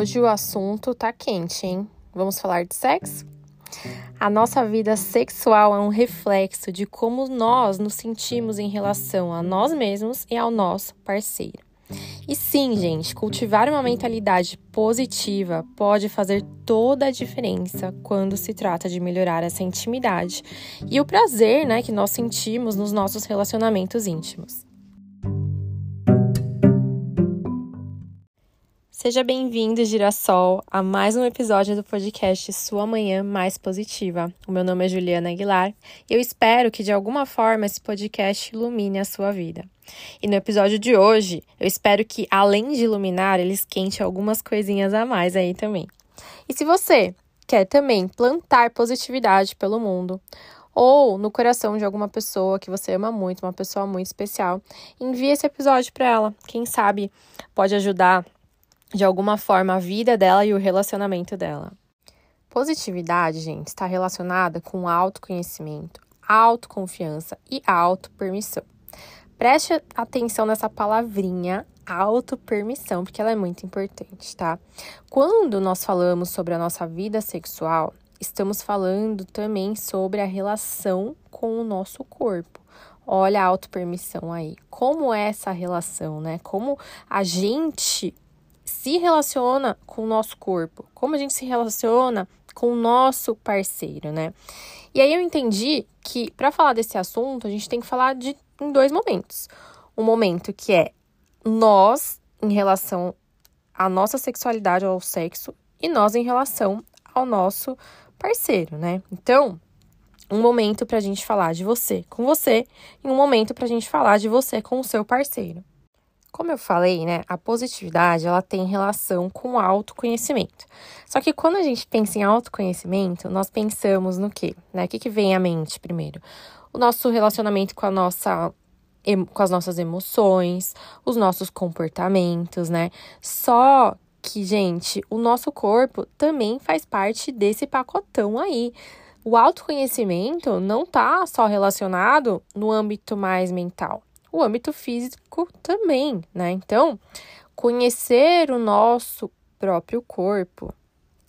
Hoje o assunto tá quente, hein? Vamos falar de sexo? A nossa vida sexual é um reflexo de como nós nos sentimos em relação a nós mesmos e ao nosso parceiro. E sim, gente, cultivar uma mentalidade positiva pode fazer toda a diferença quando se trata de melhorar essa intimidade e o prazer né, que nós sentimos nos nossos relacionamentos íntimos. Seja bem-vindo, Girassol, a mais um episódio do podcast Sua Manhã Mais Positiva. O meu nome é Juliana Aguilar e eu espero que de alguma forma esse podcast ilumine a sua vida. E no episódio de hoje, eu espero que, além de iluminar, ele esquente algumas coisinhas a mais aí também. E se você quer também plantar positividade pelo mundo, ou no coração de alguma pessoa que você ama muito, uma pessoa muito especial, envie esse episódio para ela. Quem sabe pode ajudar de alguma forma a vida dela e o relacionamento dela. Positividade, gente, está relacionada com autoconhecimento, autoconfiança e autopermissão. Preste atenção nessa palavrinha autopermissão, porque ela é muito importante, tá? Quando nós falamos sobre a nossa vida sexual, estamos falando também sobre a relação com o nosso corpo. Olha a autopermissão aí. Como é essa relação, né? Como a gente se relaciona com o nosso corpo, como a gente se relaciona com o nosso parceiro, né? E aí eu entendi que para falar desse assunto, a gente tem que falar de em dois momentos. Um momento que é nós em relação à nossa sexualidade ou ao sexo e nós em relação ao nosso parceiro, né? Então, um momento para a gente falar de você com você e um momento para a gente falar de você com o seu parceiro. Como eu falei, né, a positividade ela tem relação com o autoconhecimento. Só que quando a gente pensa em autoconhecimento, nós pensamos no quê? Né? O que, que vem à mente primeiro? O nosso relacionamento com a nossa com as nossas emoções, os nossos comportamentos, né? Só que, gente, o nosso corpo também faz parte desse pacotão aí. O autoconhecimento não tá só relacionado no âmbito mais mental o âmbito físico também, né? Então, conhecer o nosso próprio corpo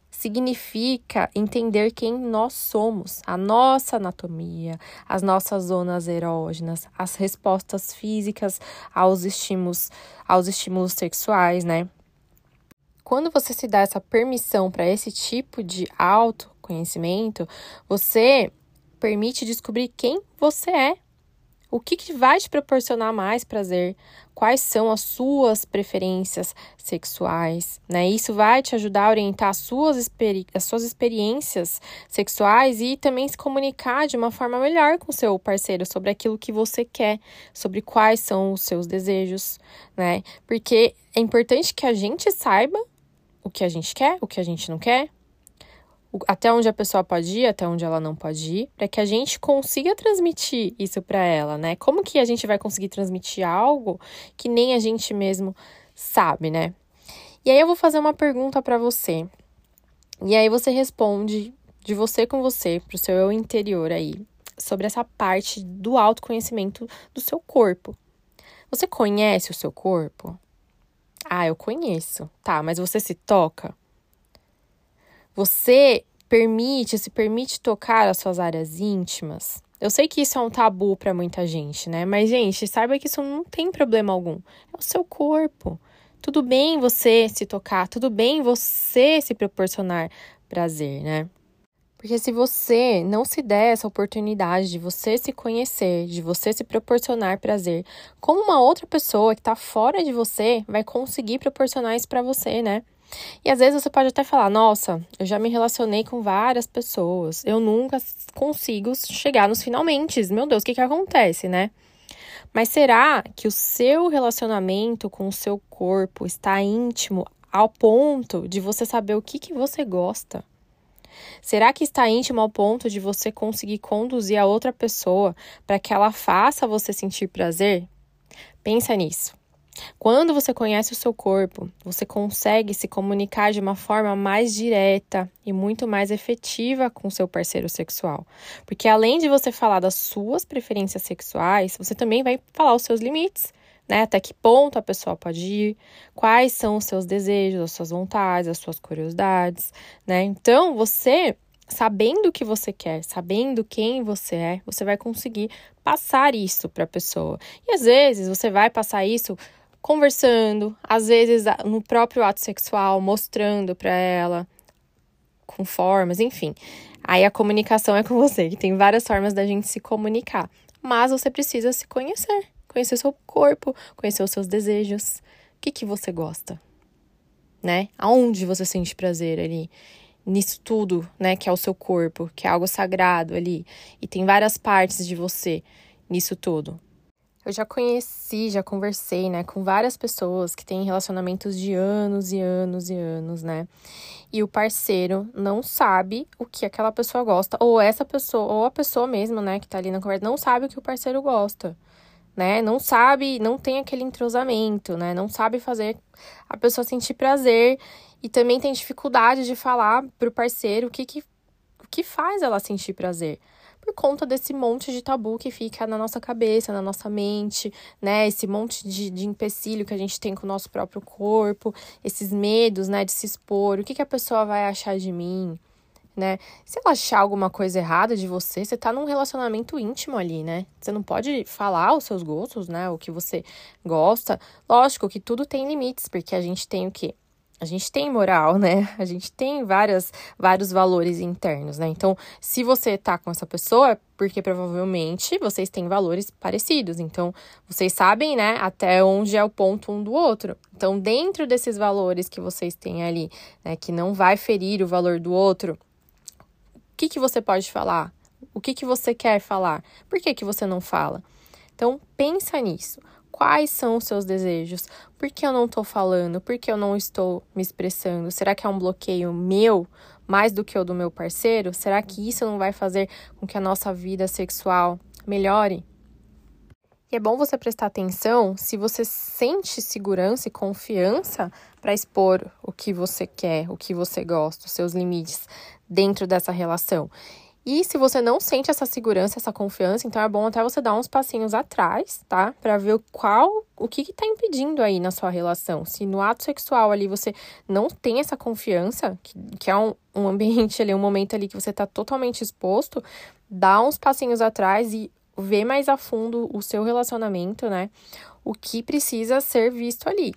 significa entender quem nós somos, a nossa anatomia, as nossas zonas erógenas, as respostas físicas aos estímulos, aos estímulos sexuais, né? Quando você se dá essa permissão para esse tipo de autoconhecimento, você permite descobrir quem você é o que, que vai te proporcionar mais prazer? Quais são as suas preferências sexuais? Né? Isso vai te ajudar a orientar as suas, experi as suas experiências sexuais e também se comunicar de uma forma melhor com seu parceiro sobre aquilo que você quer, sobre quais são os seus desejos, né? Porque é importante que a gente saiba o que a gente quer, o que a gente não quer, até onde a pessoa pode ir, até onde ela não pode ir, para que a gente consiga transmitir isso para ela, né? Como que a gente vai conseguir transmitir algo que nem a gente mesmo sabe, né? E aí eu vou fazer uma pergunta para você. E aí você responde de você com você, pro seu eu interior aí, sobre essa parte do autoconhecimento do seu corpo. Você conhece o seu corpo? Ah, eu conheço. Tá, mas você se toca? Você permite, se permite tocar as suas áreas íntimas. Eu sei que isso é um tabu para muita gente, né? Mas, gente, saiba que isso não tem problema algum. É o seu corpo. Tudo bem você se tocar, tudo bem você se proporcionar prazer, né? Porque se você não se der essa oportunidade de você se conhecer, de você se proporcionar prazer, como uma outra pessoa que está fora de você vai conseguir proporcionar isso para você, né? E às vezes você pode até falar: nossa, eu já me relacionei com várias pessoas, eu nunca consigo chegar nos finalmente. Meu Deus, o que, que acontece, né? Mas será que o seu relacionamento com o seu corpo está íntimo ao ponto de você saber o que, que você gosta? Será que está íntimo ao ponto de você conseguir conduzir a outra pessoa para que ela faça você sentir prazer? Pensa nisso. Quando você conhece o seu corpo, você consegue se comunicar de uma forma mais direta e muito mais efetiva com seu parceiro sexual. Porque além de você falar das suas preferências sexuais, você também vai falar os seus limites. né? Até que ponto a pessoa pode ir, quais são os seus desejos, as suas vontades, as suas curiosidades, né? Então, você sabendo o que você quer, sabendo quem você é, você vai conseguir passar isso para a pessoa. E às vezes você vai passar isso conversando, às vezes no próprio ato sexual, mostrando para ela com formas, enfim. Aí a comunicação é com você, que tem várias formas da gente se comunicar, mas você precisa se conhecer, conhecer seu corpo, conhecer os seus desejos, o que que você gosta, né? Aonde você sente prazer ali? nisso tudo, né, que é o seu corpo, que é algo sagrado ali, e tem várias partes de você nisso tudo. Eu já conheci, já conversei, né, com várias pessoas que têm relacionamentos de anos e anos e anos, né? E o parceiro não sabe o que aquela pessoa gosta, ou essa pessoa, ou a pessoa mesmo, né, que tá ali na conversa, não sabe o que o parceiro gosta, né? Não sabe, não tem aquele entrosamento, né? Não sabe fazer a pessoa sentir prazer e também tem dificuldade de falar pro parceiro o que, que, o que faz ela sentir prazer por conta desse monte de tabu que fica na nossa cabeça, na nossa mente, né? Esse monte de, de empecilho que a gente tem com o nosso próprio corpo, esses medos, né, de se expor. O que, que a pessoa vai achar de mim, né? Se ela achar alguma coisa errada de você, você tá num relacionamento íntimo ali, né? Você não pode falar os seus gostos, né? O que você gosta. Lógico que tudo tem limites, porque a gente tem o quê? A gente tem moral, né? A gente tem várias, vários valores internos, né? Então, se você tá com essa pessoa, é porque provavelmente vocês têm valores parecidos. Então, vocês sabem, né, até onde é o ponto um do outro. Então, dentro desses valores que vocês têm ali, né, que não vai ferir o valor do outro, o que, que você pode falar? O que, que você quer falar? Por que, que você não fala? Então, pensa nisso quais são os seus desejos? Por que eu não estou falando? Por que eu não estou me expressando? Será que é um bloqueio meu mais do que o do meu parceiro? Será que isso não vai fazer com que a nossa vida sexual melhore? E é bom você prestar atenção se você sente segurança e confiança para expor o que você quer, o que você gosta, os seus limites dentro dessa relação. E se você não sente essa segurança, essa confiança, então é bom até você dar uns passinhos atrás, tá? Para ver qual, o que que tá impedindo aí na sua relação. Se no ato sexual ali você não tem essa confiança, que, que é um, um ambiente ali, um momento ali que você tá totalmente exposto, dá uns passinhos atrás e vê mais a fundo o seu relacionamento, né? O que precisa ser visto ali,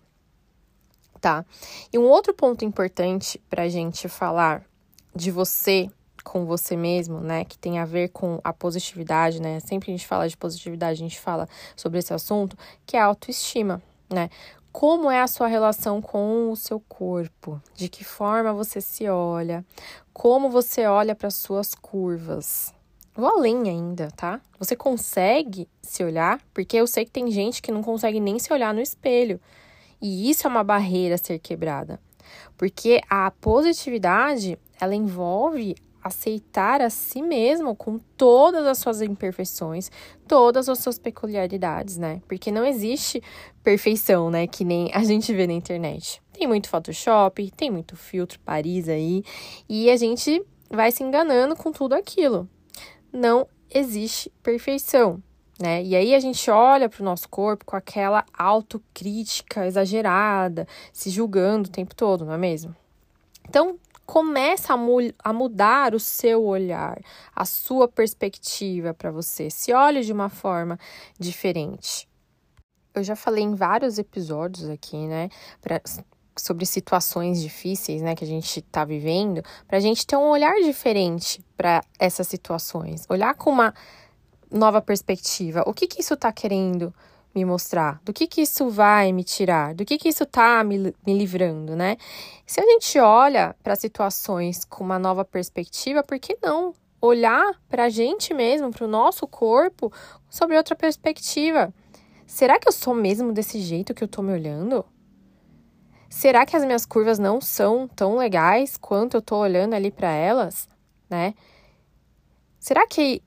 tá? E um outro ponto importante pra gente falar de você com você mesmo, né, que tem a ver com a positividade, né? Sempre a gente fala de positividade, a gente fala sobre esse assunto, que é a autoestima, né? Como é a sua relação com o seu corpo? De que forma você se olha? Como você olha para suas curvas? Vou além ainda, tá? Você consegue se olhar? Porque eu sei que tem gente que não consegue nem se olhar no espelho. E isso é uma barreira a ser quebrada. Porque a positividade, ela envolve aceitar a si mesmo com todas as suas imperfeições, todas as suas peculiaridades, né? Porque não existe perfeição, né? Que nem a gente vê na internet. Tem muito Photoshop, tem muito filtro Paris aí, e a gente vai se enganando com tudo aquilo. Não existe perfeição, né? E aí a gente olha para o nosso corpo com aquela autocrítica exagerada, se julgando o tempo todo, não é mesmo? Então, começa a, mu a mudar o seu olhar, a sua perspectiva para você. Se olhe de uma forma diferente. Eu já falei em vários episódios aqui, né, pra, sobre situações difíceis, né, que a gente está vivendo, para a gente ter um olhar diferente para essas situações, olhar com uma nova perspectiva. O que que isso está querendo me mostrar? Do que que isso vai me tirar? Do que que isso tá me, me livrando, né? Se a gente olha para situações com uma nova perspectiva, por que não olhar para a gente mesmo, para o nosso corpo, sobre outra perspectiva? Será que eu sou mesmo desse jeito que eu tô me olhando? Será que as minhas curvas não são tão legais quanto eu tô olhando ali para elas, né? Será que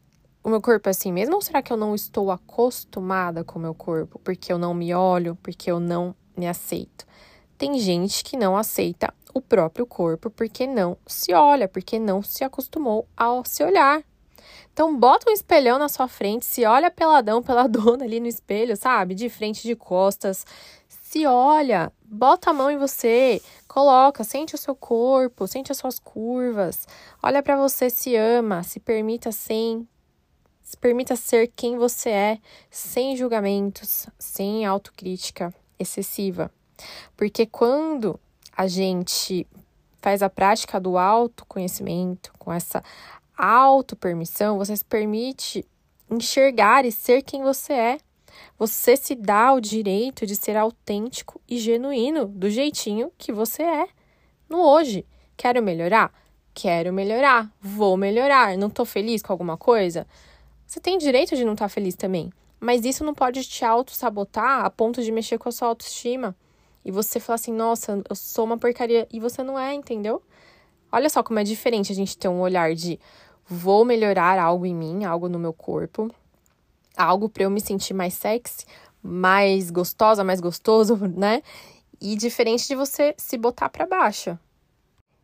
o meu corpo é assim mesmo ou será que eu não estou acostumada com o meu corpo? Porque eu não me olho, porque eu não me aceito. Tem gente que não aceita o próprio corpo porque não se olha, porque não se acostumou a se olhar. Então, bota um espelhão na sua frente, se olha peladão, peladona ali no espelho, sabe? De frente, de costas. Se olha, bota a mão em você, coloca, sente o seu corpo, sente as suas curvas. Olha para você, se ama, se permita sem se permita ser quem você é, sem julgamentos, sem autocrítica excessiva. Porque quando a gente faz a prática do autoconhecimento, com essa auto-permissão, você se permite enxergar e ser quem você é. Você se dá o direito de ser autêntico e genuíno do jeitinho que você é no hoje. Quero melhorar? Quero melhorar. Vou melhorar. Não tô feliz com alguma coisa? Você tem direito de não estar tá feliz também, mas isso não pode te auto-sabotar a ponto de mexer com a sua autoestima. E você falar assim, nossa, eu sou uma porcaria. E você não é, entendeu? Olha só como é diferente a gente ter um olhar de vou melhorar algo em mim, algo no meu corpo, algo para eu me sentir mais sexy, mais gostosa, mais gostoso, né? E diferente de você se botar para baixo.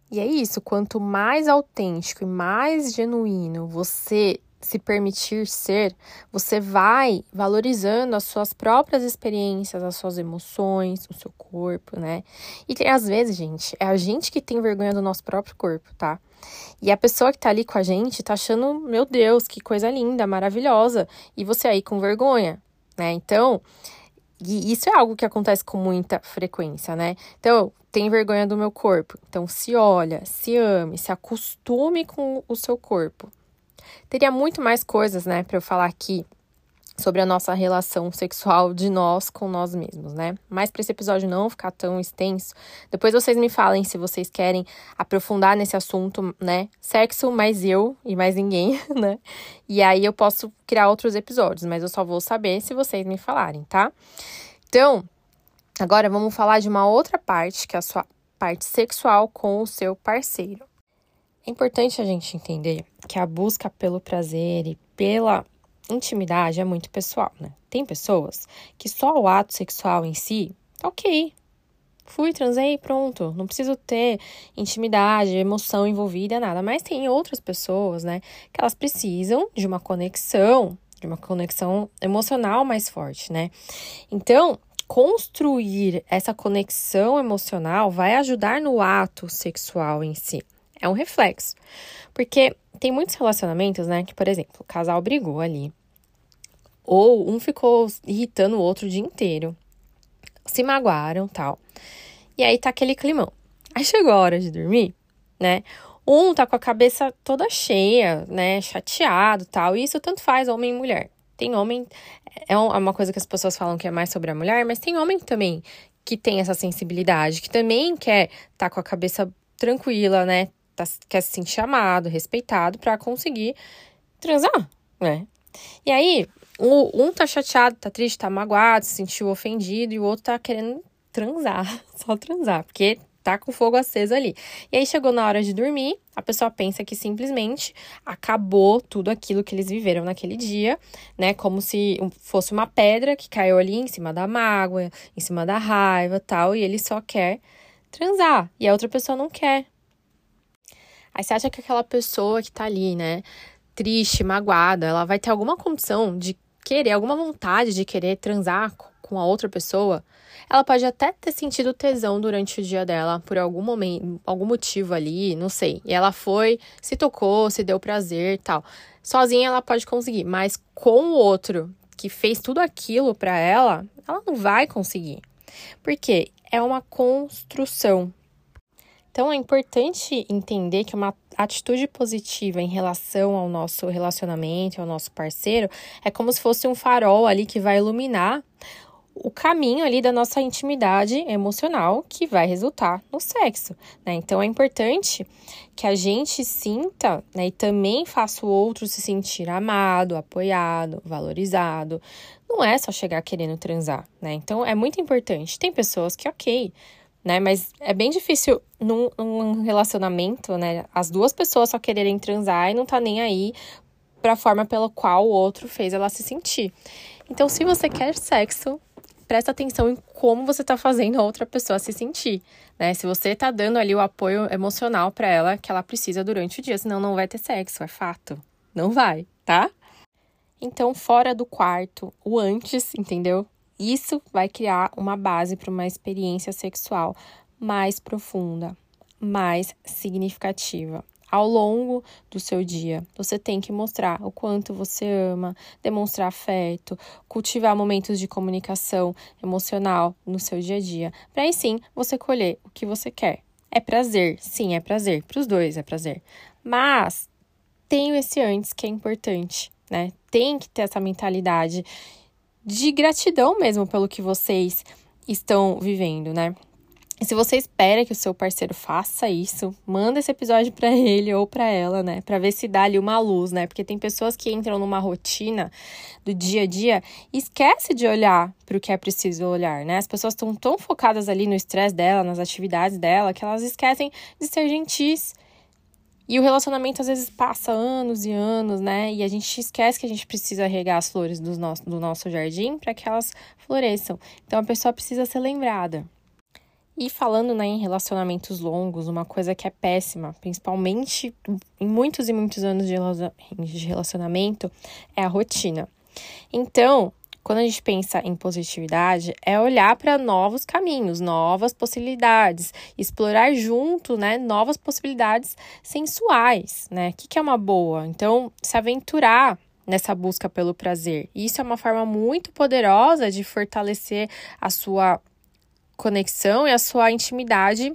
E é isso, quanto mais autêntico e mais genuíno você se permitir ser, você vai valorizando as suas próprias experiências, as suas emoções, o seu corpo, né? E às vezes, gente, é a gente que tem vergonha do nosso próprio corpo, tá? E a pessoa que tá ali com a gente tá achando, meu Deus, que coisa linda, maravilhosa, e você aí com vergonha, né? Então, e isso é algo que acontece com muita frequência, né? Então, tem vergonha do meu corpo. Então, se olha, se ame, se acostume com o seu corpo, Teria muito mais coisas, né, para eu falar aqui sobre a nossa relação sexual de nós com nós mesmos, né? Mas para esse episódio não ficar tão extenso, depois vocês me falem se vocês querem aprofundar nesse assunto, né? Sexo mais eu e mais ninguém, né? E aí eu posso criar outros episódios, mas eu só vou saber se vocês me falarem, tá? Então, agora vamos falar de uma outra parte, que é a sua parte sexual com o seu parceiro. É importante a gente entender que a busca pelo prazer e pela intimidade é muito pessoal, né? Tem pessoas que só o ato sexual em si, ok. Fui, transei, pronto. Não preciso ter intimidade, emoção envolvida, nada. Mas tem outras pessoas, né, que elas precisam de uma conexão, de uma conexão emocional mais forte, né? Então, construir essa conexão emocional vai ajudar no ato sexual em si é um reflexo. Porque tem muitos relacionamentos, né, que, por exemplo, o casal brigou ali, ou um ficou irritando o outro o dia inteiro, se magoaram, tal. E aí tá aquele climão. Aí chegou a hora de dormir, né? Um tá com a cabeça toda cheia, né, chateado, tal. E isso tanto faz homem e mulher. Tem homem é, é uma coisa que as pessoas falam que é mais sobre a mulher, mas tem homem também que tem essa sensibilidade, que também quer tá com a cabeça tranquila, né? Tá, quer se sentir amado, respeitado para conseguir transar, né? E aí, um, um tá chateado, tá triste, tá magoado, se sentiu ofendido, e o outro tá querendo transar, só transar, porque tá com fogo aceso ali. E aí chegou na hora de dormir, a pessoa pensa que simplesmente acabou tudo aquilo que eles viveram naquele dia, né? Como se fosse uma pedra que caiu ali em cima da mágoa, em cima da raiva, tal, e ele só quer transar, e a outra pessoa não quer. Aí você acha que aquela pessoa que tá ali, né, triste, magoada, ela vai ter alguma condição de querer, alguma vontade de querer transar com a outra pessoa? Ela pode até ter sentido tesão durante o dia dela, por algum momento, algum motivo ali, não sei. E ela foi, se tocou, se deu prazer tal. Sozinha ela pode conseguir, mas com o outro que fez tudo aquilo para ela, ela não vai conseguir. Porque é uma construção, então é importante entender que uma atitude positiva em relação ao nosso relacionamento, ao nosso parceiro, é como se fosse um farol ali que vai iluminar o caminho ali da nossa intimidade emocional que vai resultar no sexo, né? Então é importante que a gente sinta, né, e também faça o outro se sentir amado, apoiado, valorizado. Não é só chegar querendo transar, né? Então é muito importante. Tem pessoas que, ok, né? Mas é bem difícil num, num, relacionamento, né? As duas pessoas só quererem transar e não tá nem aí pra forma pela qual o outro fez ela se sentir. Então, se você quer sexo, presta atenção em como você tá fazendo a outra pessoa se sentir, né? Se você tá dando ali o apoio emocional para ela que ela precisa durante o dia, senão não vai ter sexo, é fato. Não vai. tá? Então, fora do quarto, o antes, entendeu? Isso vai criar uma base para uma experiência sexual mais profunda, mais significativa. Ao longo do seu dia, você tem que mostrar o quanto você ama, demonstrar afeto, cultivar momentos de comunicação emocional no seu dia a dia, para aí sim você colher o que você quer. É prazer, sim, é prazer, para os dois é prazer. Mas tenho esse antes que é importante, né? Tem que ter essa mentalidade de gratidão mesmo pelo que vocês estão vivendo, né? E se você espera que o seu parceiro faça isso, manda esse episódio para ele ou para ela, né? Para ver se dá ali uma luz, né? Porque tem pessoas que entram numa rotina do dia a dia e esquece de olhar para o que é preciso olhar, né? As pessoas estão tão focadas ali no estresse dela, nas atividades dela, que elas esquecem de ser gentis. E o relacionamento às vezes passa anos e anos, né? E a gente esquece que a gente precisa regar as flores do nosso, do nosso jardim para que elas floresçam. Então a pessoa precisa ser lembrada. E falando né, em relacionamentos longos, uma coisa que é péssima, principalmente em muitos e muitos anos de relacionamento, é a rotina. Então, quando a gente pensa em positividade, é olhar para novos caminhos, novas possibilidades, explorar junto, né, novas possibilidades sensuais, né? O que, que é uma boa? Então, se aventurar nessa busca pelo prazer. Isso é uma forma muito poderosa de fortalecer a sua conexão e a sua intimidade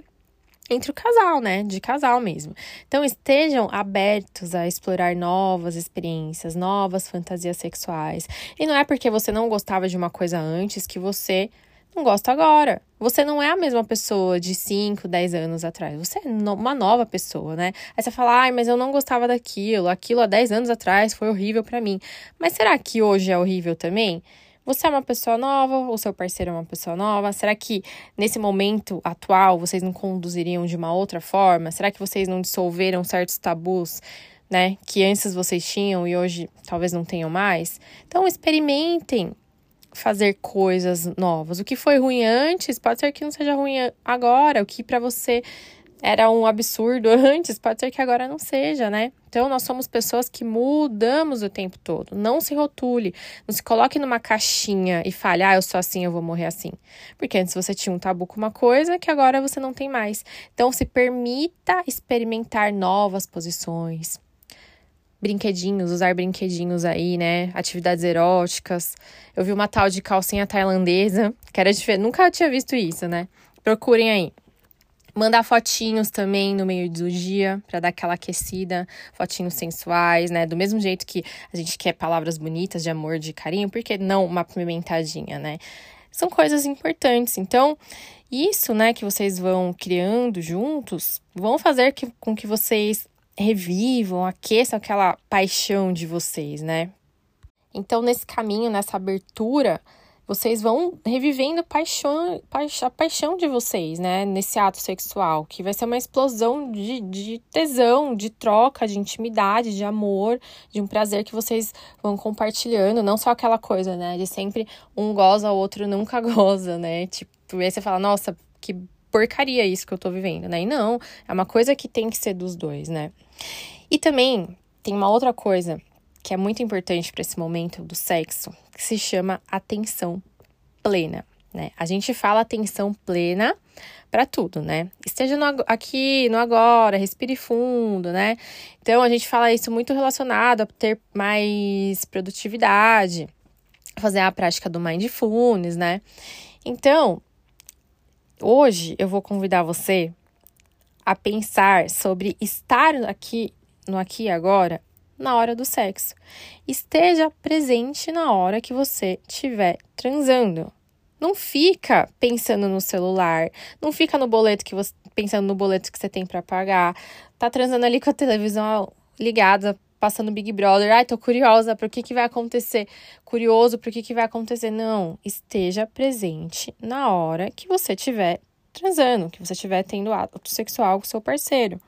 entre o casal, né? De casal mesmo. Então, estejam abertos a explorar novas experiências, novas fantasias sexuais. E não é porque você não gostava de uma coisa antes que você não gosta agora. Você não é a mesma pessoa de 5, 10 anos atrás. Você é uma nova pessoa, né? Aí você fala, ai, mas eu não gostava daquilo. Aquilo há 10 anos atrás foi horrível para mim. Mas será que hoje é horrível também? Você é uma pessoa nova, o seu parceiro é uma pessoa nova? Será que nesse momento atual vocês não conduziriam de uma outra forma? Será que vocês não dissolveram certos tabus, né, que antes vocês tinham e hoje talvez não tenham mais? Então experimentem fazer coisas novas. O que foi ruim antes pode ser que não seja ruim agora. O que para você era um absurdo antes, pode ser que agora não seja, né? Então, nós somos pessoas que mudamos o tempo todo. Não se rotule, não se coloque numa caixinha e fale, ah, eu sou assim, eu vou morrer assim. Porque antes você tinha um tabu com uma coisa que agora você não tem mais. Então, se permita experimentar novas posições. Brinquedinhos, usar brinquedinhos aí, né? Atividades eróticas. Eu vi uma tal de calcinha tailandesa, que era diferente. Nunca tinha visto isso, né? Procurem aí. Mandar fotinhos também no meio do dia para dar aquela aquecida, fotinhos sensuais, né? Do mesmo jeito que a gente quer palavras bonitas de amor, de carinho, por que não uma pimentadinha, né? São coisas importantes. Então, isso, né, que vocês vão criando juntos, vão fazer que, com que vocês revivam, aqueçam aquela paixão de vocês, né? Então, nesse caminho, nessa abertura, vocês vão revivendo paixão, a paixão de vocês, né? Nesse ato sexual, que vai ser uma explosão de, de tesão, de troca, de intimidade, de amor, de um prazer que vocês vão compartilhando. Não só aquela coisa, né? De sempre um goza, o outro nunca goza, né? Tipo, aí você fala, nossa, que porcaria isso que eu tô vivendo, né? E não, é uma coisa que tem que ser dos dois, né? E também tem uma outra coisa que é muito importante para esse momento do sexo, que se chama atenção plena, né? A gente fala atenção plena para tudo, né? Esteja no, aqui, no agora, respire fundo, né? Então a gente fala isso muito relacionado a ter mais produtividade, fazer a prática do mindfulness, né? Então, hoje eu vou convidar você a pensar sobre estar aqui no aqui e agora na hora do sexo. Esteja presente na hora que você estiver transando. Não fica pensando no celular, não fica no boleto que você pensando no boleto que você tem para pagar. Tá transando ali com a televisão ligada, passando Big Brother. Ai, tô curiosa pro que que vai acontecer. Curioso pro que que vai acontecer. Não, esteja presente na hora que você estiver transando, que você estiver tendo ato sexual com seu parceiro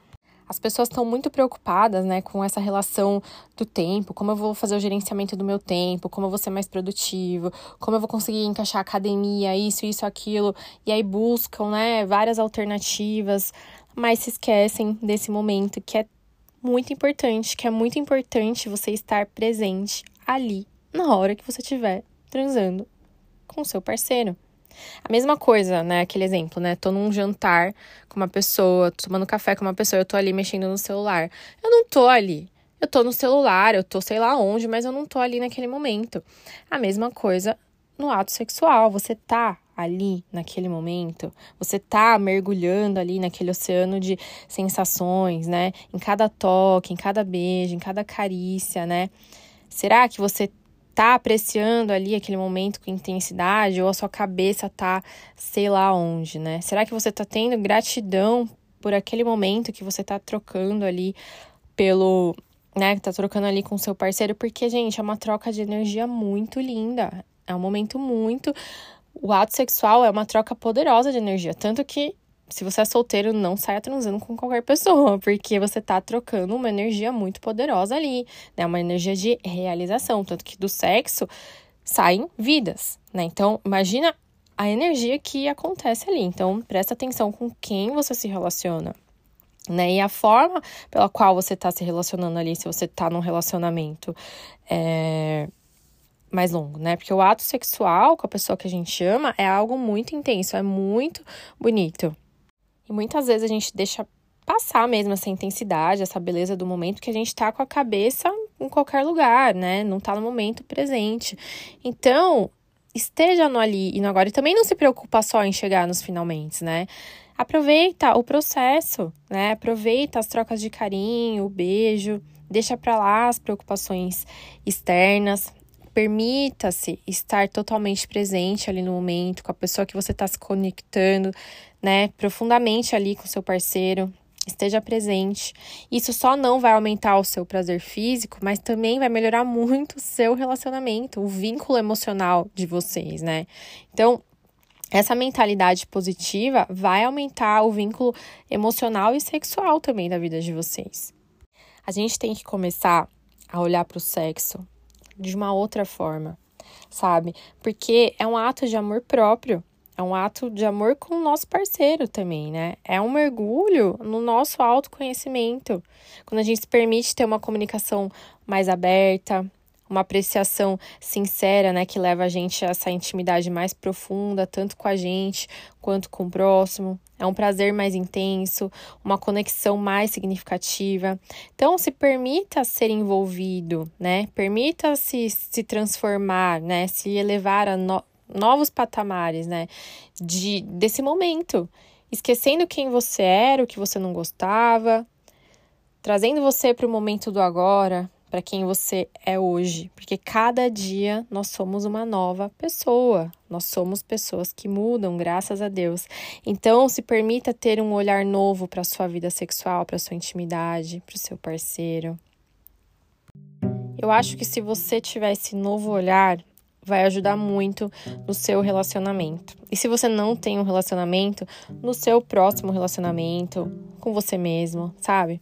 as pessoas estão muito preocupadas, né, com essa relação do tempo, como eu vou fazer o gerenciamento do meu tempo, como eu vou ser mais produtivo, como eu vou conseguir encaixar academia, isso, isso, aquilo, e aí buscam, né, várias alternativas, mas se esquecem desse momento que é muito importante, que é muito importante você estar presente ali na hora que você estiver transando com o seu parceiro. A mesma coisa, né? Aquele exemplo, né? Tô num jantar com uma pessoa, tomando café com uma pessoa, eu tô ali mexendo no celular. Eu não tô ali. Eu tô no celular, eu tô sei lá onde, mas eu não tô ali naquele momento. A mesma coisa no ato sexual. Você tá ali naquele momento, você tá mergulhando ali naquele oceano de sensações, né? Em cada toque, em cada beijo, em cada carícia, né? Será que você tá apreciando ali aquele momento com intensidade ou a sua cabeça tá sei lá onde, né? Será que você tá tendo gratidão por aquele momento que você tá trocando ali pelo, né, tá trocando ali com seu parceiro, porque gente, é uma troca de energia muito linda. É um momento muito o ato sexual é uma troca poderosa de energia, tanto que se você é solteiro, não saia transando com qualquer pessoa, porque você tá trocando uma energia muito poderosa ali, né? Uma energia de realização, tanto que do sexo saem vidas, né? Então, imagina a energia que acontece ali. Então, presta atenção com quem você se relaciona. Né? E a forma pela qual você está se relacionando ali, se você está num relacionamento é, mais longo, né? Porque o ato sexual com a pessoa que a gente ama é algo muito intenso, é muito bonito. E muitas vezes a gente deixa passar mesmo essa intensidade, essa beleza do momento que a gente tá com a cabeça em qualquer lugar, né? Não tá no momento presente. Então, esteja no ali e no agora. E também não se preocupa só em chegar nos finalmente, né? Aproveita o processo, né? Aproveita as trocas de carinho, o beijo, deixa para lá as preocupações externas, Permita-se estar totalmente presente ali no momento, com a pessoa que você está se conectando, né, profundamente ali com seu parceiro. Esteja presente. Isso só não vai aumentar o seu prazer físico, mas também vai melhorar muito o seu relacionamento, o vínculo emocional de vocês, né? Então, essa mentalidade positiva vai aumentar o vínculo emocional e sexual também da vida de vocês. A gente tem que começar a olhar para o sexo de uma outra forma, sabe? Porque é um ato de amor próprio, é um ato de amor com o nosso parceiro também, né? É um mergulho no nosso autoconhecimento. Quando a gente se permite ter uma comunicação mais aberta, uma apreciação sincera, né, que leva a gente a essa intimidade mais profunda, tanto com a gente quanto com o próximo. É um prazer mais intenso, uma conexão mais significativa. Então, se permita ser envolvido, né? Permita-se se transformar, né? Se elevar a no novos patamares, né? De, desse momento. Esquecendo quem você era, o que você não gostava, trazendo você para o momento do agora, para quem você é hoje, porque cada dia nós somos uma nova pessoa. Nós somos pessoas que mudam, graças a Deus. Então, se permita ter um olhar novo para sua vida sexual, para sua intimidade, para o seu parceiro. Eu acho que se você tiver esse novo olhar, vai ajudar muito no seu relacionamento. E se você não tem um relacionamento, no seu próximo relacionamento com você mesmo, sabe?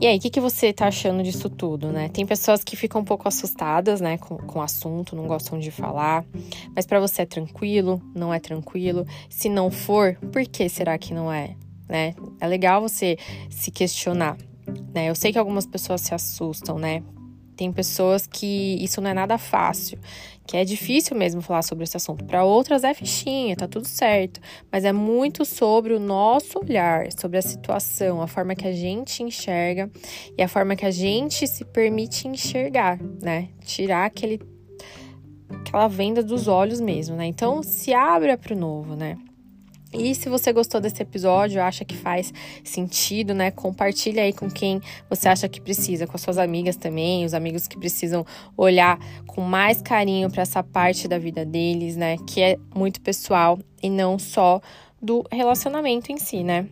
E aí, o que, que você tá achando disso tudo, né? Tem pessoas que ficam um pouco assustadas, né, com, com o assunto, não gostam de falar. Mas para você é tranquilo? Não é tranquilo? Se não for, por que será que não é? Né? É legal você se questionar, né? Eu sei que algumas pessoas se assustam, né? Tem pessoas que isso não é nada fácil, que é difícil mesmo falar sobre esse assunto. Para outras é fichinha, tá tudo certo, mas é muito sobre o nosso olhar, sobre a situação, a forma que a gente enxerga e a forma que a gente se permite enxergar, né? Tirar aquele aquela venda dos olhos mesmo, né? Então se abra para o novo, né? E se você gostou desse episódio, acha que faz sentido, né? Compartilha aí com quem você acha que precisa, com as suas amigas também, os amigos que precisam olhar com mais carinho para essa parte da vida deles, né? Que é muito pessoal e não só do relacionamento em si, né?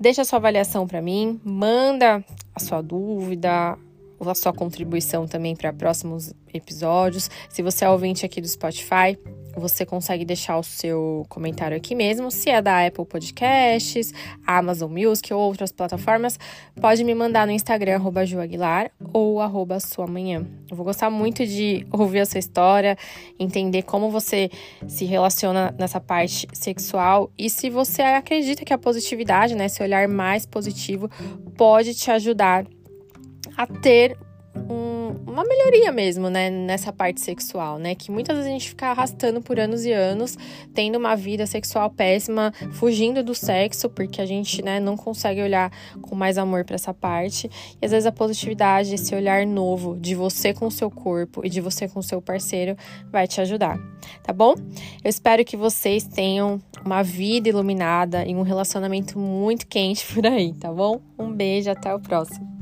Deixa a sua avaliação para mim, manda a sua dúvida, a sua contribuição também para próximos episódios. Se você é ouvinte aqui do Spotify, você consegue deixar o seu comentário aqui mesmo. Se é da Apple Podcasts, Amazon Music ou outras plataformas, pode me mandar no Instagram, arroba Aguilar ou arroba Sua Manhã. Eu vou gostar muito de ouvir a sua história, entender como você se relaciona nessa parte sexual e se você acredita que a positividade, né, esse olhar mais positivo, pode te ajudar a ter um, uma melhoria mesmo, né, nessa parte sexual, né? Que muitas vezes a gente fica arrastando por anos e anos, tendo uma vida sexual péssima, fugindo do sexo, porque a gente, né, não consegue olhar com mais amor para essa parte. E às vezes a positividade, esse olhar novo de você com o seu corpo e de você com o seu parceiro vai te ajudar, tá bom? Eu espero que vocês tenham uma vida iluminada e um relacionamento muito quente por aí, tá bom? Um beijo, até o próximo.